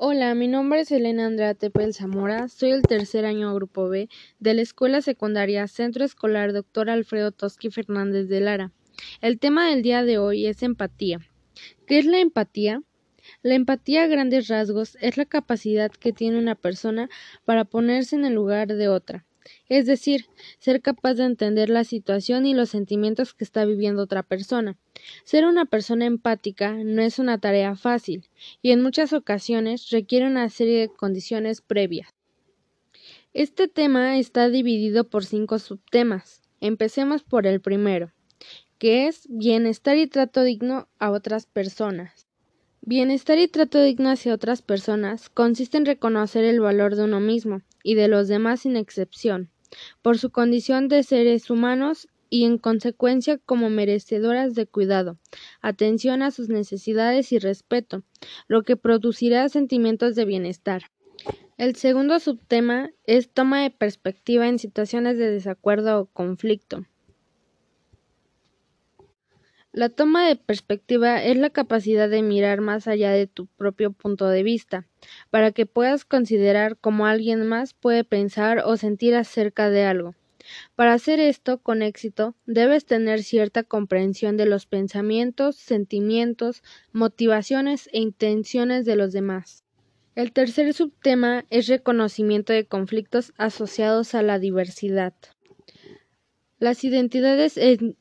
Hola, mi nombre es Elena Andrea Tepel Zamora, soy el tercer año Grupo B de la Escuela Secundaria Centro Escolar Dr. Alfredo Toski Fernández de Lara. El tema del día de hoy es empatía. ¿Qué es la empatía? La empatía a grandes rasgos es la capacidad que tiene una persona para ponerse en el lugar de otra, es decir, ser capaz de entender la situación y los sentimientos que está viviendo otra persona. Ser una persona empática no es una tarea fácil y en muchas ocasiones requiere una serie de condiciones previas. Este tema está dividido por cinco subtemas. Empecemos por el primero, que es bienestar y trato digno a otras personas. Bienestar y trato digno hacia otras personas consiste en reconocer el valor de uno mismo y de los demás sin excepción, por su condición de seres humanos y en consecuencia como merecedoras de cuidado, atención a sus necesidades y respeto, lo que producirá sentimientos de bienestar. El segundo subtema es toma de perspectiva en situaciones de desacuerdo o conflicto. La toma de perspectiva es la capacidad de mirar más allá de tu propio punto de vista, para que puedas considerar cómo alguien más puede pensar o sentir acerca de algo. Para hacer esto con éxito, debes tener cierta comprensión de los pensamientos, sentimientos, motivaciones e intenciones de los demás. El tercer subtema es reconocimiento de conflictos asociados a la diversidad. Las identidades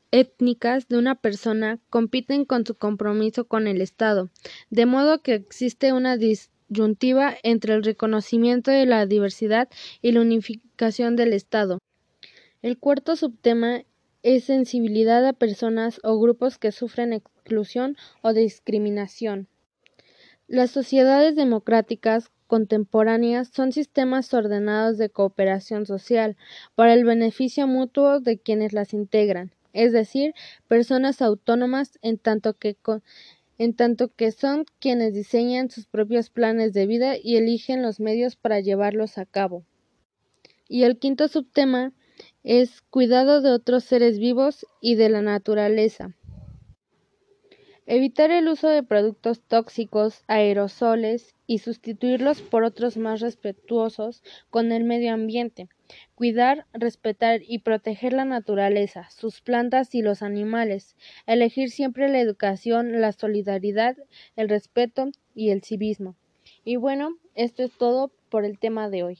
étnicas de una persona compiten con su compromiso con el Estado, de modo que existe una disyuntiva entre el reconocimiento de la diversidad y la unificación del Estado. El cuarto subtema es sensibilidad a personas o grupos que sufren exclusión o discriminación. Las sociedades democráticas contemporáneas son sistemas ordenados de cooperación social para el beneficio mutuo de quienes las integran, es decir, personas autónomas en tanto que en tanto que son quienes diseñan sus propios planes de vida y eligen los medios para llevarlos a cabo. Y el quinto subtema es cuidado de otros seres vivos y de la naturaleza. Evitar el uso de productos tóxicos, aerosoles y sustituirlos por otros más respetuosos con el medio ambiente. Cuidar, respetar y proteger la naturaleza, sus plantas y los animales. Elegir siempre la educación, la solidaridad, el respeto y el civismo. Y bueno, esto es todo por el tema de hoy.